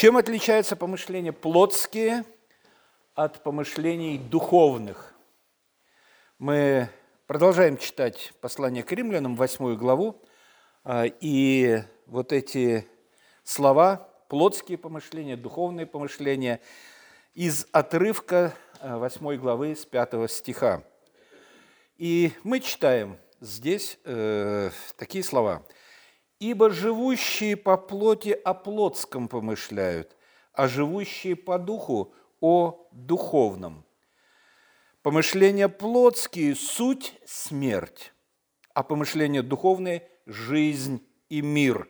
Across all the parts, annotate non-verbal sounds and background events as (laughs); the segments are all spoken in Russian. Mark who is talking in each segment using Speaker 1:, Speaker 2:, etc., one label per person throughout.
Speaker 1: Чем отличаются помышления плотские от помышлений духовных? Мы продолжаем читать послание к римлянам, восьмую главу, а, и вот эти слова, плотские помышления, духовные помышления, из отрывка а, восьмой главы с пятого стиха. И мы читаем здесь э, такие слова – Ибо живущие по плоти о плотском помышляют, а живущие по духу о духовном. Помышления плотские – суть – смерть, а помышления духовные – жизнь и мир.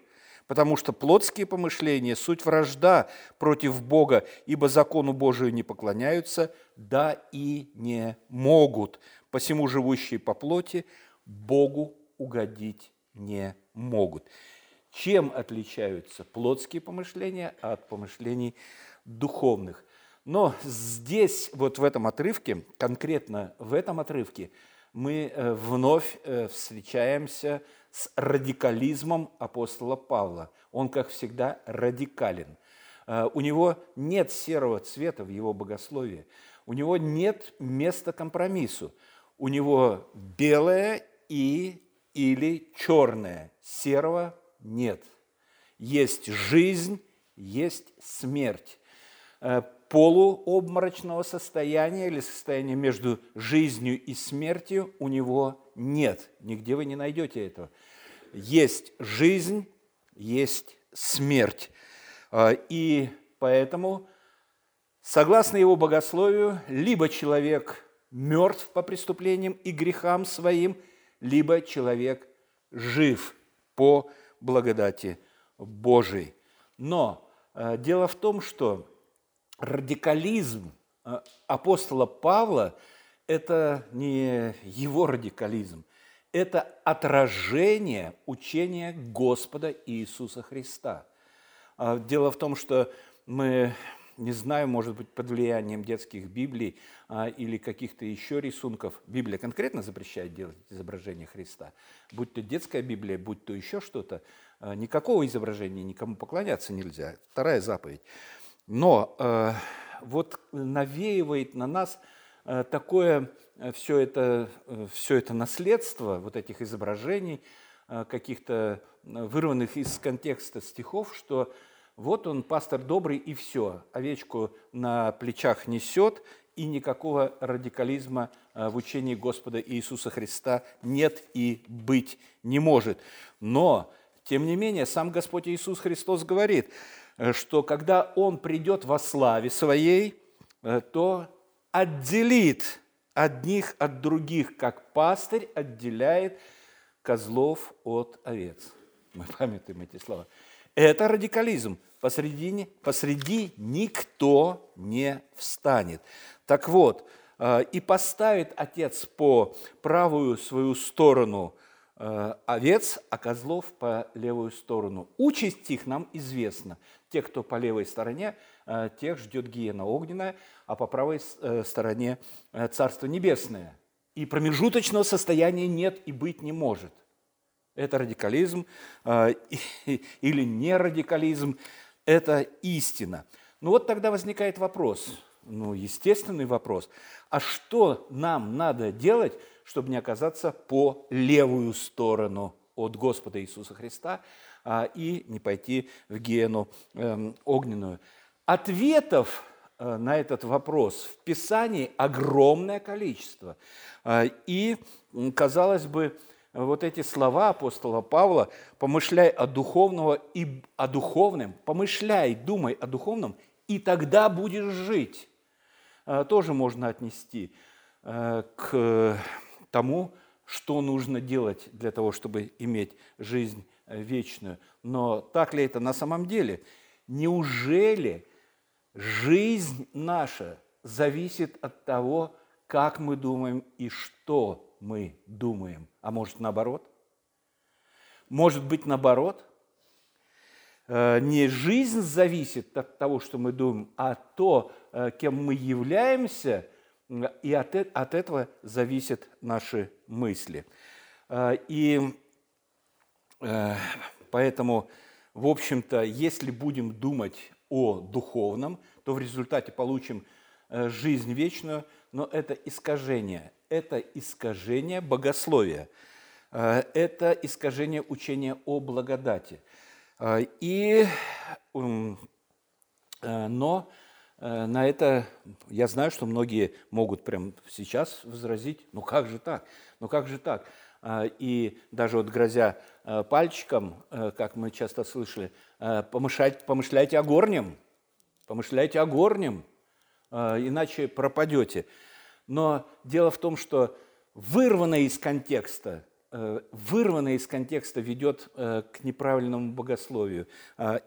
Speaker 1: Потому что плотские помышления – суть вражда против Бога, ибо закону Божию не поклоняются, да и не могут. Посему живущие по плоти Богу угодить не могут. Чем отличаются плотские помышления от помышлений духовных? Но здесь, вот в этом отрывке, конкретно в этом отрывке, мы э, вновь э, встречаемся с радикализмом апостола Павла. Он, как всегда, радикален. Э, у него нет серого цвета в его богословии. У него нет места компромиссу. У него белое и или черное. Серого нет. Есть жизнь, есть смерть. Э, полуобморочного состояния или состояния между жизнью и смертью у него нет. Нигде вы не найдете этого. Есть жизнь, есть смерть. Э, и поэтому, согласно его богословию, либо человек мертв по преступлениям и грехам своим – либо человек жив по благодати Божией. Но э, дело в том, что радикализм э, апостола Павла – это не его радикализм, это отражение учения Господа Иисуса Христа. А дело в том, что мы не знаю, может быть, под влиянием детских Библий а, или каких-то еще рисунков. Библия конкретно запрещает делать изображение Христа. Будь то детская Библия, будь то еще что-то, а, никакого изображения никому поклоняться нельзя. Вторая заповедь. Но а, вот навеивает на нас а, такое а, все это, все это наследство вот этих изображений, каких-то вырванных из контекста стихов, что вот он, пастор добрый, и все. Овечку на плечах несет, и никакого радикализма э, в учении Господа Иисуса Христа нет и быть не может. Но, тем не менее, сам Господь Иисус Христос говорит, э, что когда Он придет во славе Своей, э, то отделит одних от других, как пастырь отделяет козлов от овец. Мы памятуем эти слова. Это радикализм посредине, посреди никто не встанет. Так вот, э, и поставит отец по правую свою сторону э, овец, а козлов по левую сторону. Участь их нам известна. Те, кто по левой стороне, э, тех ждет гиена огненная, а по правой стороне Царство Небесное. И промежуточного состояния нет и быть не может. Это радикализм (laughs) или не радикализм это истина. Ну вот тогда возникает вопрос, ну естественный вопрос, а что нам надо делать, чтобы не оказаться по левую сторону от Господа Иисуса Христа а, и не пойти в гену э, огненную? Ответов э, на этот вопрос в Писании огромное количество. Э, и, казалось бы, вот эти слова апостола Павла, помышляй о духовном и о духовном, помышляй, думай о духовном, и тогда будешь жить, э, тоже можно отнести э, к тому, что нужно делать для того, чтобы иметь жизнь э, вечную. Но так ли это на самом деле? Неужели жизнь наша зависит от того, как мы думаем и что мы думаем, а может наоборот? Может быть наоборот? Э, не жизнь зависит от того, что мы думаем, а то, э, кем мы являемся, и от, э, от этого зависят наши мысли. И поэтому, в общем-то, если будем думать о духовном, то в результате получим жизнь вечную, но это искажение, это искажение богословия, э, это искажение учения о благодати. Э, и, но на это я знаю, что многие могут прямо сейчас возразить, ну как же так, ну как же так? И даже вот грозя пальчиком, как мы часто слышали, помышлять, помышляйте о горнем, помышляйте о горнем, иначе пропадете. Но дело в том, что вырванное из контекста, вырванное из контекста ведет к неправильному богословию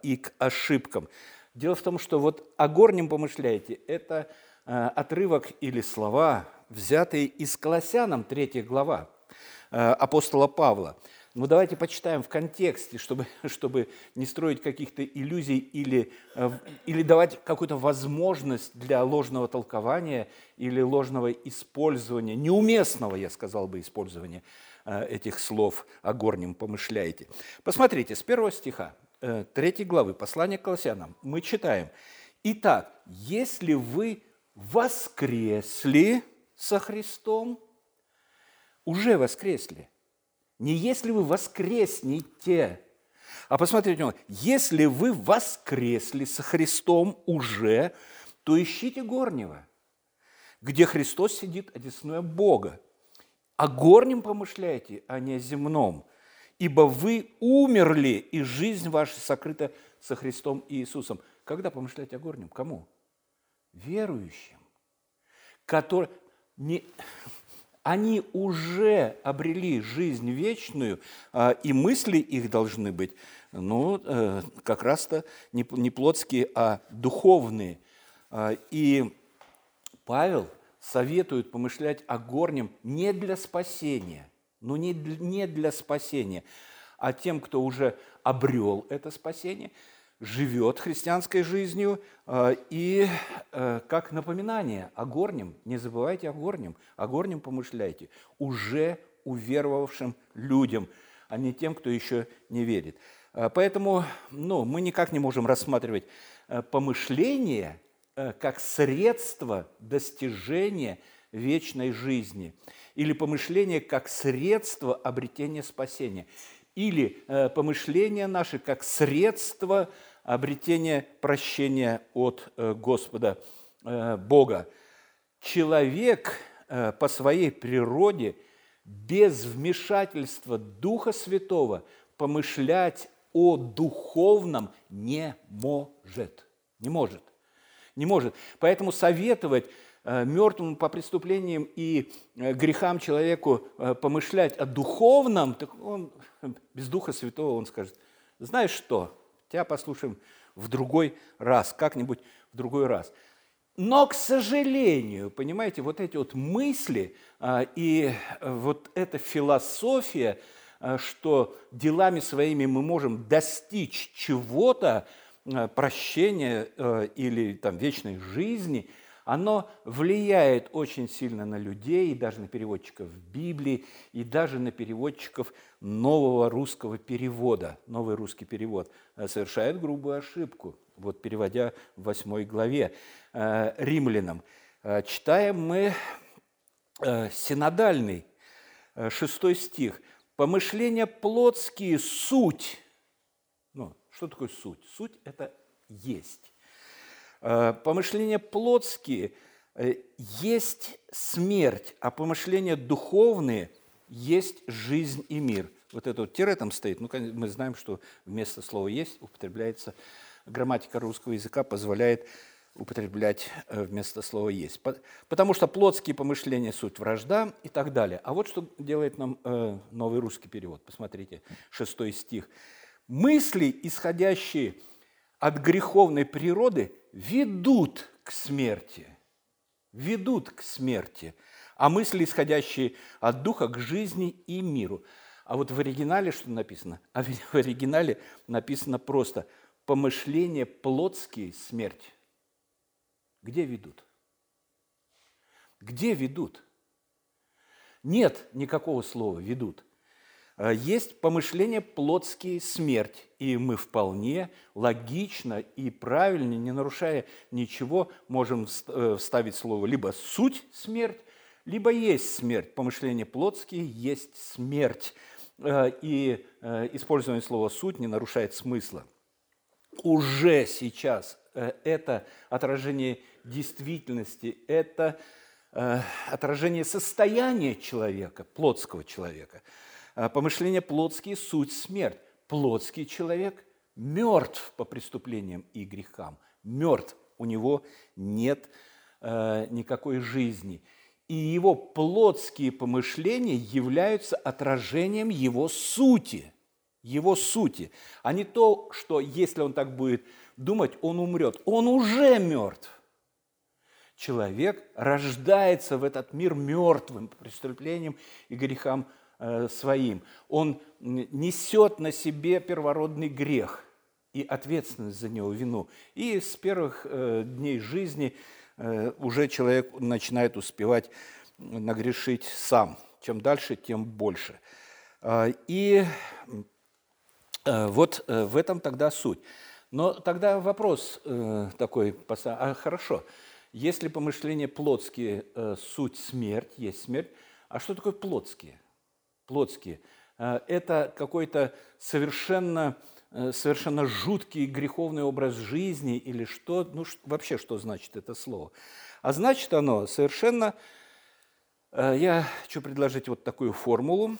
Speaker 1: и к ошибкам. Дело в том, что вот о горнем помышляете – это отрывок или слова, взятые из Колоссянам, 3 глава, апостола Павла – ну, давайте почитаем в контексте, чтобы, (laughs) чтобы не строить каких-то иллюзий или, э, или давать какую-то возможность для ложного толкования или ложного использования, неуместного, я сказал бы, использования э, этих слов о горнем помышляете. Посмотрите, с первого стиха, э, третьей главы послания к Колоссянам мы читаем. «Итак, если вы воскресли со Христом, уже воскресли, не если вы воскреснете, а посмотрите, если вы воскресли со Христом уже, то ищите горнего, где Христос сидит, одесную Бога. О горнем помышляйте, а не о земном, ибо вы умерли, и жизнь ваша сокрыта со Христом и Иисусом. Когда помышлять о горнем? Кому? Верующим, которые не, они уже обрели жизнь вечную, а, и мысли их должны быть, ну, э, как раз-то не плотские, а духовные. А, и Павел советует помышлять о горнем не для спасения, ну не для спасения, а тем, кто уже обрел это спасение – живет христианской жизнью, э, и э, как напоминание о горнем, не забывайте о горнем, о горнем помышляйте, уже уверовавшим людям, а не тем, кто еще не верит. Э, поэтому ну, мы никак не можем рассматривать помышление как средство достижения вечной жизни или помышление как средство обретения спасения или помышление наше как средство обретение прощения от э, Господа э, Бога. Человек э, по своей природе без вмешательства Духа Святого помышлять о духовном не может. Не может. Не может. Поэтому советовать мертвому по преступлениям и грехам человеку помышлять о духовном, так он (laughs) без Духа Святого он скажет, знаешь что, Тебя послушаем в другой раз, как-нибудь в другой раз. Но, к сожалению, понимаете, вот эти вот мысли а, и вот эта философия, что делами своими мы можем достичь чего-то, прощения или там, вечной жизни – оно влияет очень сильно на людей, и даже на переводчиков Библии, и даже на переводчиков нового русского перевода. Новый русский перевод э, совершает грубую ошибку, вот переводя в восьмой главе э, римлянам. Э, читаем мы синодальный, шестой стих. «Помышления плотские – суть». Ну, что такое суть? Суть – это есть. Э, помышления плотские э, есть смерть, а помышления духовные есть жизнь и мир. Вот это вот тире там стоит. Ну, мы знаем, что вместо слова «есть» употребляется грамматика русского языка позволяет употреблять э, вместо слова «есть». Потому что плотские помышления – суть вражда и так далее. А вот что делает нам новый русский перевод. Посмотрите, шестой стих. «Мысли, исходящие от греховной природы, ведут к смерти, ведут к смерти, а мысли, исходящие от Духа, к жизни и миру. А вот в оригинале что написано? А в (laughs) оригинале написано просто «помышления плотские – смерть». Где ведут? Где ведут? Нет никакого слова «ведут». Э, есть помышления плотские смерть, и мы вполне логично и правильно, не нарушая ничего, можем э, вставить слово либо суть смерть, либо есть смерть. Помышления плотские есть смерть. Э, и использование слова «суть» не нарушает смысла. Уже сейчас это отражение действительности, это отражение состояния человека, плотского человека – помышления плотские – суть смерть. Плотский человек мертв по преступлениям и грехам. Мертв. У него нет э, никакой жизни. И его плотские помышления являются отражением его сути. Его сути. А не то, что если он так будет думать, он умрет. Он уже мертв. Человек рождается в этот мир мертвым по преступлениям и грехам Э, своим. Он несет на себе первородный грех и ответственность за него, вину. И с первых э, дней жизни э, уже человек начинает успевать нагрешить сам. Чем дальше, тем больше. И вот в этом тогда суть. Но тогда вопрос такой, а хорошо, если помышления плотские суть смерть, есть смерть, а что такое плотские? Плотские. Э, это какой-то совершенно, э, совершенно жуткий греховный образ жизни или что, ну вообще что значит это слово. А значит оно совершенно, э, я хочу предложить вот такую формулу,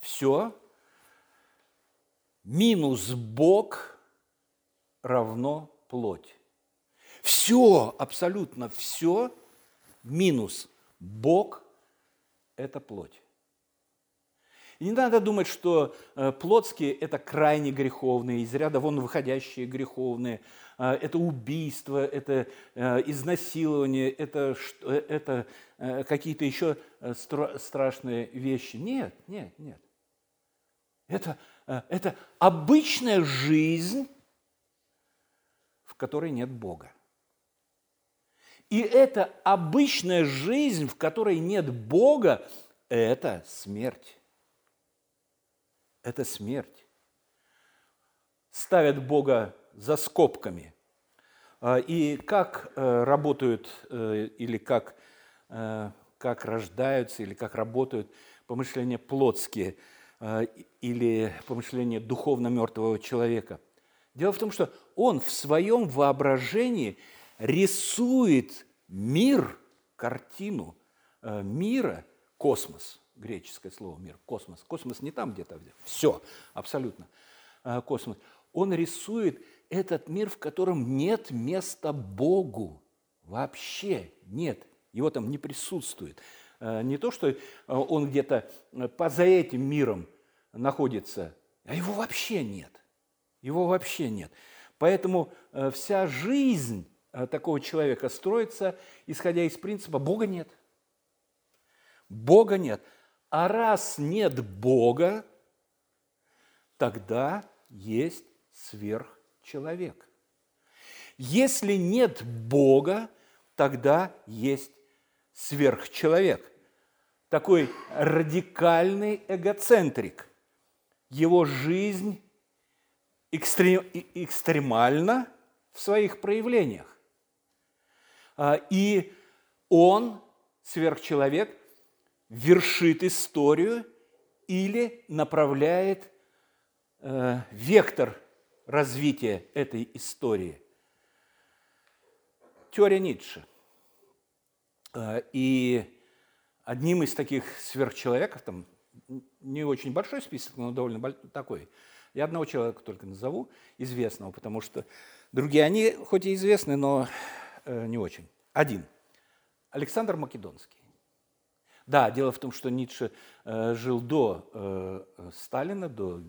Speaker 1: все минус Бог равно плоть. Все, абсолютно все минус Бог – это плоть. Не надо думать, что э, плотские – это крайне греховные, из ряда вон выходящие греховные, э, это убийство, это э, изнасилование, это, это какие-то еще страшные вещи. Нет, нет, нет. Это, это обычная жизнь, в которой нет Бога. И эта обычная жизнь, в которой нет Бога, это смерть это смерть. Ставят Бога за скобками. А, и как э, работают э, или как, э, как рождаются, или как работают помышления плотские или помышления духовно мертвого человека. Дело в том, что он в своем воображении рисует мир, картину мира, космос – греческое слово мир, космос. Космос не там где-то, где все, абсолютно а, космос. Он рисует этот мир, в котором нет места Богу. Вообще нет. Его там не присутствует. А, не то, что а, он где-то поза этим миром находится, а его вообще нет. Его вообще нет. Поэтому вся жизнь такого человека строится, исходя из принципа «Бога нет». Бога нет. А раз нет Бога, тогда есть сверхчеловек. Если нет Бога, тогда есть сверхчеловек. Такой радикальный эгоцентрик. Его жизнь экстрем, экстремальна в своих проявлениях. А, и он, сверхчеловек, вершит историю или направляет э, вектор развития этой истории. Теория Ницше. Э, и одним из таких сверхчеловеков, там не очень большой список, но довольно такой, я одного человека только назову, известного, потому что другие, они хоть и известны, но э, не очень. Один. Александр Македонский. Да, дело в том, что Ницше э, жил до э, Сталина, до,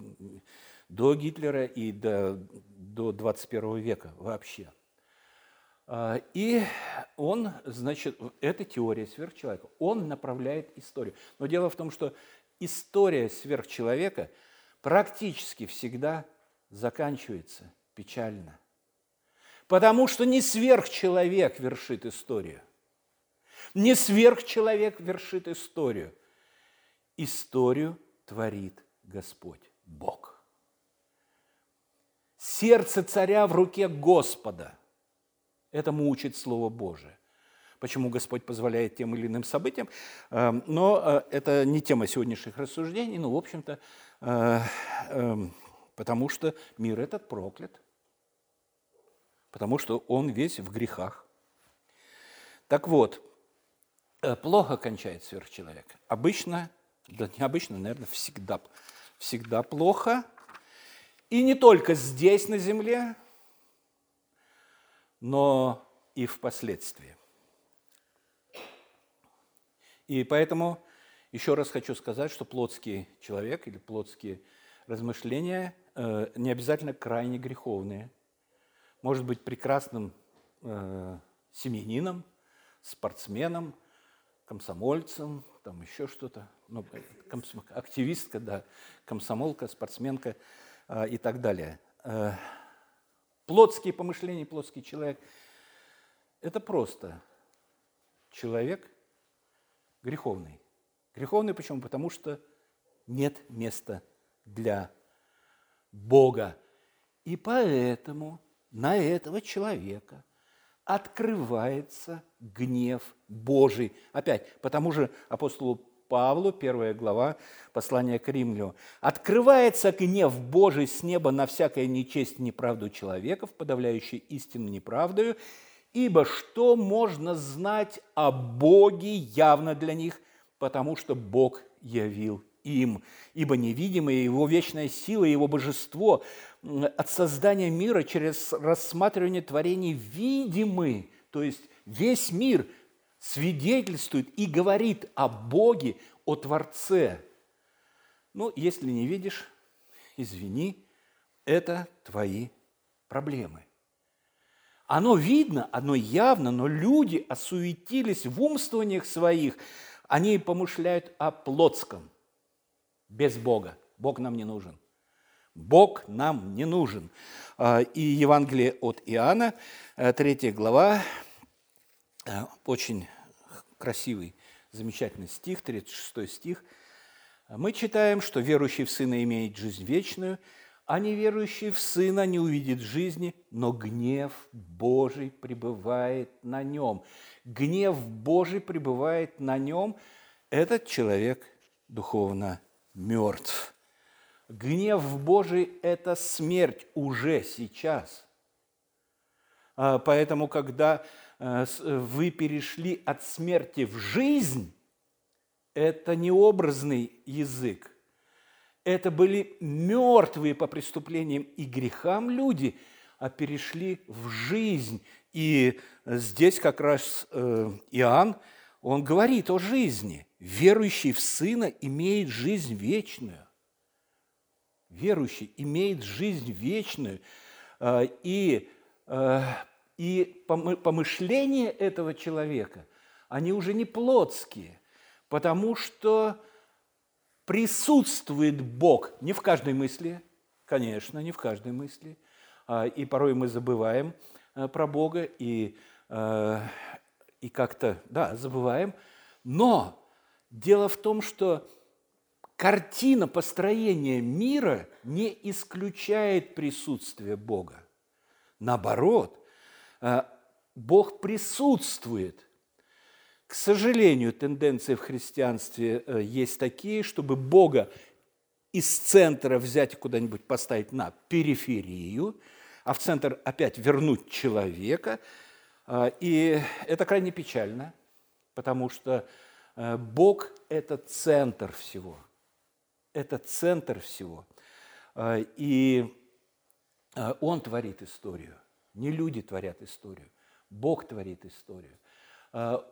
Speaker 1: до Гитлера и до, до 21 века вообще. Э, и он, значит, это теория сверхчеловека. Он направляет историю. Но дело в том, что история сверхчеловека практически всегда заканчивается печально. Потому что не сверхчеловек вершит историю – не сверхчеловек вершит историю. Историю творит Господь Бог. Сердце царя в руке Господа. Этому учит Слово Божие. Почему Господь позволяет тем или иным событиям. Эм, но э, это не тема сегодняшних рассуждений, но, в общем-то, э, потому что мир этот проклят, потому что он весь в грехах. Так вот, э, плохо кончает сверхчеловек. Обычно, да не обычно, наверное, всегда, всегда плохо. И не только здесь, на земле, но и впоследствии. И поэтому еще раз хочу сказать, что плотский человек или плотские размышления э, не обязательно крайне греховные. Может быть прекрасным э, семьянином, спортсменом, комсомольцем, там еще что-то, ну, активистка, да, комсомолка, спортсменка э, и так далее. Э, плотские помышления, плотский человек – это просто человек греховный. Греховный почему? Потому что нет места для Бога. И поэтому на этого человека открывается гнев Божий. Опять, по тому же апостолу Павлу, первая глава послания к Римлю. «Открывается гнев Божий с неба на всякое нечесть неправду человеков, подавляющий истину неправдою, ибо что можно знать о Боге явно для них, потому что Бог явил им, ибо невидимая Его вечная сила, Его божество от создания мира через рассматривание творений видимы, то есть весь мир свидетельствует и говорит о Боге, о Творце. Ну, если не видишь, извини, это твои проблемы. Оно видно, оно явно, но люди осуетились в умствованиях своих. Они помышляют о плотском – без Бога. Бог нам не нужен. Бог нам не нужен. А, и Евангелие от Иоанна, 3 э, глава, э, очень красивый, замечательный стих, 36 стих. Мы читаем, что верующий в Сына имеет жизнь вечную, а неверующий в Сына не увидит жизни, но гнев Божий пребывает на нем. Гнев Божий пребывает на нем. Этот человек духовно мертв. Гнев Божий – это смерть уже сейчас. А, поэтому, когда э, вы перешли от смерти в жизнь, это не образный язык. Это были мертвые по преступлениям и грехам люди, а перешли в жизнь. И здесь как раз э, Иоанн, он говорит о жизни – Верующий в Сына имеет жизнь вечную. Верующий имеет жизнь вечную. А, и, а, и помышления этого человека, они уже не плотские, потому что присутствует Бог не в каждой мысли, конечно, не в каждой мысли, а, и порой мы забываем про Бога, и, и как-то, да, забываем, но Дело в том, что картина построения мира не исключает присутствие Бога. Наоборот, э, Бог присутствует. К сожалению, тенденции в христианстве э, есть такие, чтобы Бога из центра взять и куда-нибудь поставить на периферию, а в центр опять вернуть человека. Э, и это крайне печально, потому что Э, Бог – это центр всего. Это центр всего. Э, и э, Он творит историю. Не люди творят историю. Бог творит историю.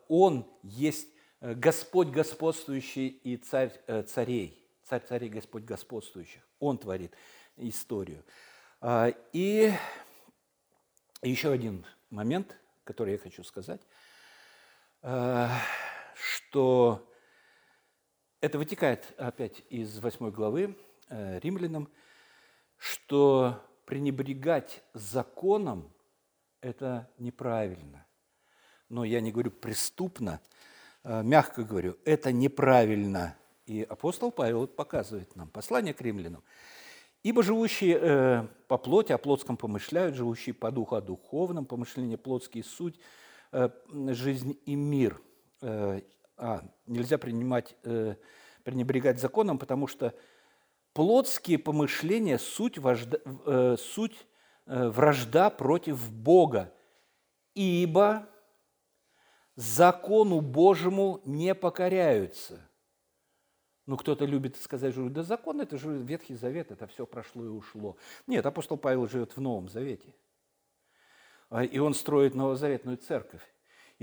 Speaker 1: Он есть Господь господствующий и царь царей. Царь царей, Господь господствующих. Он творит историю. И еще один момент, который я хочу сказать что это вытекает опять из 8 главы э, римлянам, что пренебрегать законом – это неправильно. Но я не говорю преступно, э, мягко говорю, это неправильно. И апостол Павел показывает нам послание к римлянам. Ибо живущие э, по плоти о плотском помышляют, живущие по духу о духовном, помышление плотские суть, э, жизнь и мир. Э, а, нельзя принимать, э, пренебрегать законом, потому что плотские помышления – суть, вожда, э, суть э, вражда против Бога, ибо закону Божьему не покоряются – ну, кто-то любит сказать, что да закон – это же Ветхий Завет, это все прошло и ушло. Нет, апостол Павел живет в Новом Завете. А, и он строит новозаветную церковь.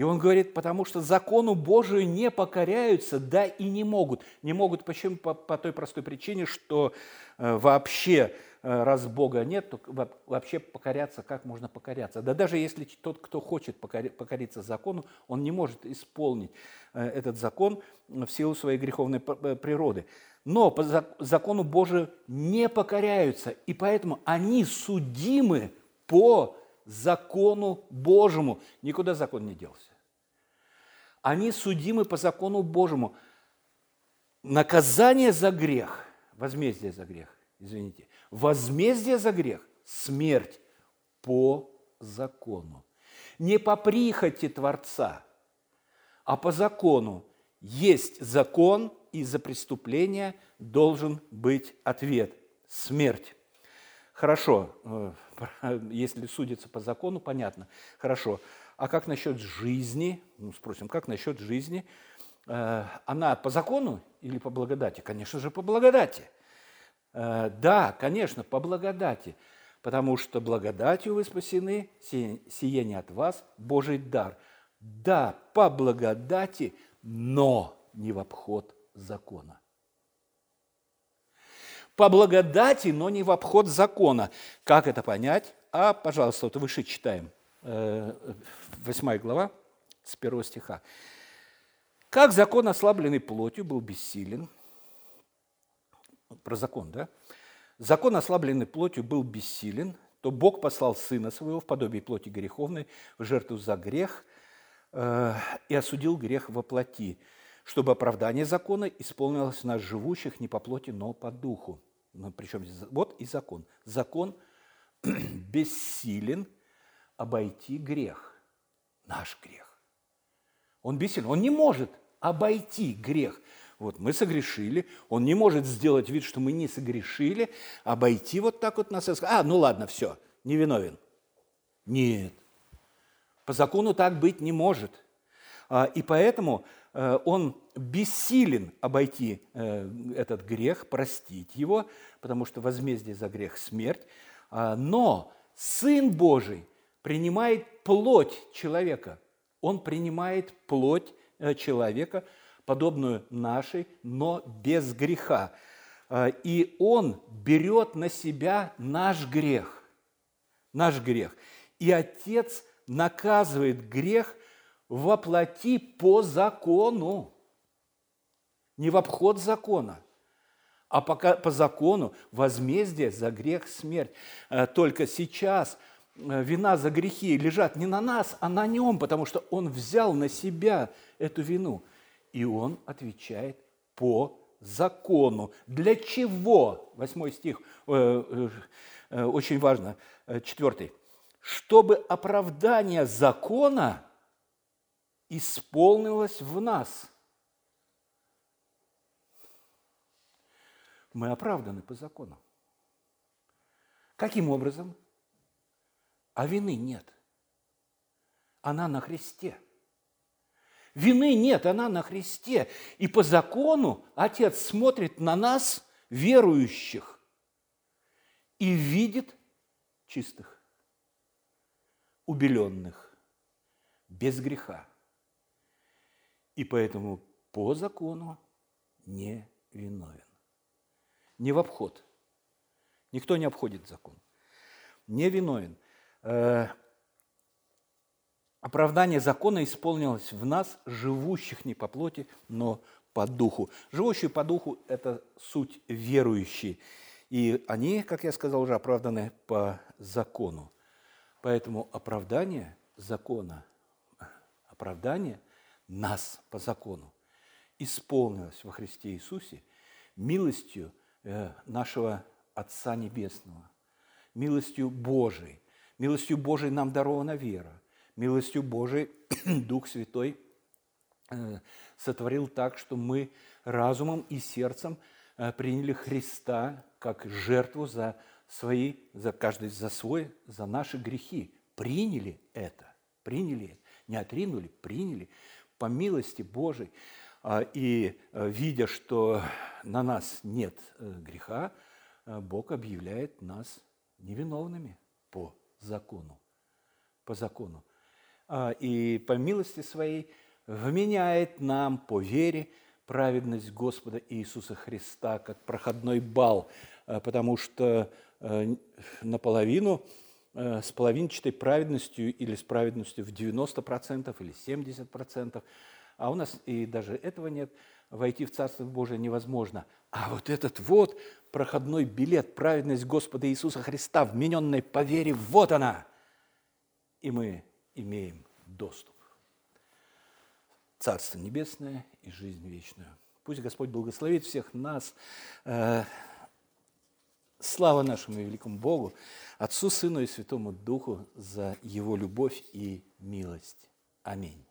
Speaker 1: И он говорит, потому что закону Божию не покоряются, да и не могут. Не могут почему? По, по той простой причине, что э, вообще Э, раз Бога нет, то вообще покоряться, как можно покоряться? Да даже если тот, кто хочет покориться закону, он не может исполнить э, этот закон в силу своей греховной э, природы. Но по закону Божию не покоряются, и поэтому они судимы по закону Божьему. Никуда закон не делся. Они судимы по закону Божьему. Наказание за грех, возмездие за грех, извините, Возмездие за грех – смерть по закону. Не по прихоти Творца, а по закону. Есть закон, и за преступление должен быть ответ – смерть. Хорошо, э, (laughs) если судится по закону, понятно. Хорошо. А как насчет жизни? Ну, спросим, как насчет жизни? Э, она по закону или по благодати? Конечно же, по благодати – Э, да, конечно, по благодати, потому что благодатью вы спасены, сие не от вас, Божий дар. Да, по благодати, но не в обход закона. По благодати, но не в обход закона. Как это понять? А, пожалуйста, вот выше читаем, 8 э, глава, с 1 стиха. «Как закон, ослабленный плотью, был бессилен – про закон, да? Закон, ослабленный плотью, был бессилен, то Бог послал Сына Своего в подобие плоти греховной в жертву за грех э, и осудил грех во плоти, чтобы оправдание закона исполнилось нас живущих не по плоти, но по духу. Ну, причем вот и закон. Закон (clears throat) бессилен обойти грех, наш грех. Он бессилен, он не может обойти грех. Вот мы согрешили, он не может сделать вид, что мы не согрешили, обойти вот так вот нас а, ну ладно, все, не виновен. Нет, по закону так быть не может. А, и поэтому э, он бессилен обойти э, этот грех, простить его, потому что возмездие за грех – смерть. А, но Сын Божий принимает плоть человека. Он принимает плоть э, человека – подобную нашей, но без греха. А, и Он берет на себя наш грех, наш грех. И Отец наказывает грех воплоти по закону, не в обход закона, а пока по закону возмездие за грех смерть. А, только сейчас вина за грехи лежат не на нас, а на нем, потому что он взял на себя эту вину. И он отвечает по закону. Для чего? Восьмой стих, э, э, э, очень важно, четвертый. Чтобы оправдание закона исполнилось в нас. Мы оправданы по закону. Каким образом? А вины нет. Она на Христе – Вины нет, она на Христе. И по закону Отец смотрит на нас, верующих, и видит чистых, убеленных, без греха. И поэтому по закону не виновен. Не в обход. Никто не обходит закон. Не виновен. Э, Оправдание закона исполнилось в нас, живущих не по плоти, но по духу. Живущие по духу – это суть верующие. И они, как я сказал, уже оправданы по закону. Поэтому оправдание закона, оправдание нас по закону исполнилось во Христе Иисусе милостью э, нашего Отца Небесного, милостью Божией. Милостью Божией нам дарована вера. Милостью Божией (clears throat) Дух Святой э, сотворил так, что мы разумом и сердцем э, приняли Христа как жертву за свои, за каждый за свой, за наши грехи. Приняли это, приняли, не отринули, приняли по милости Божией. А, и э, видя, что на нас нет греха, Бог объявляет нас невиновными по закону. По закону. А, и по милости своей вменяет нам по вере праведность Господа Иисуса Христа как проходной бал, а, потому что а, наполовину с половинчатой праведностью или с праведностью в 90% или 70%, а у нас и даже этого нет, войти в Царство Божие невозможно. А вот этот вот проходной билет, праведность Господа Иисуса Христа, вмененная по вере, вот она. И мы имеем доступ. Царство Небесное и жизнь вечную. Пусть Господь благословит всех нас. Э, слава нашему великому Богу, Отцу, Сыну и Святому Духу за Его любовь и милость. Аминь.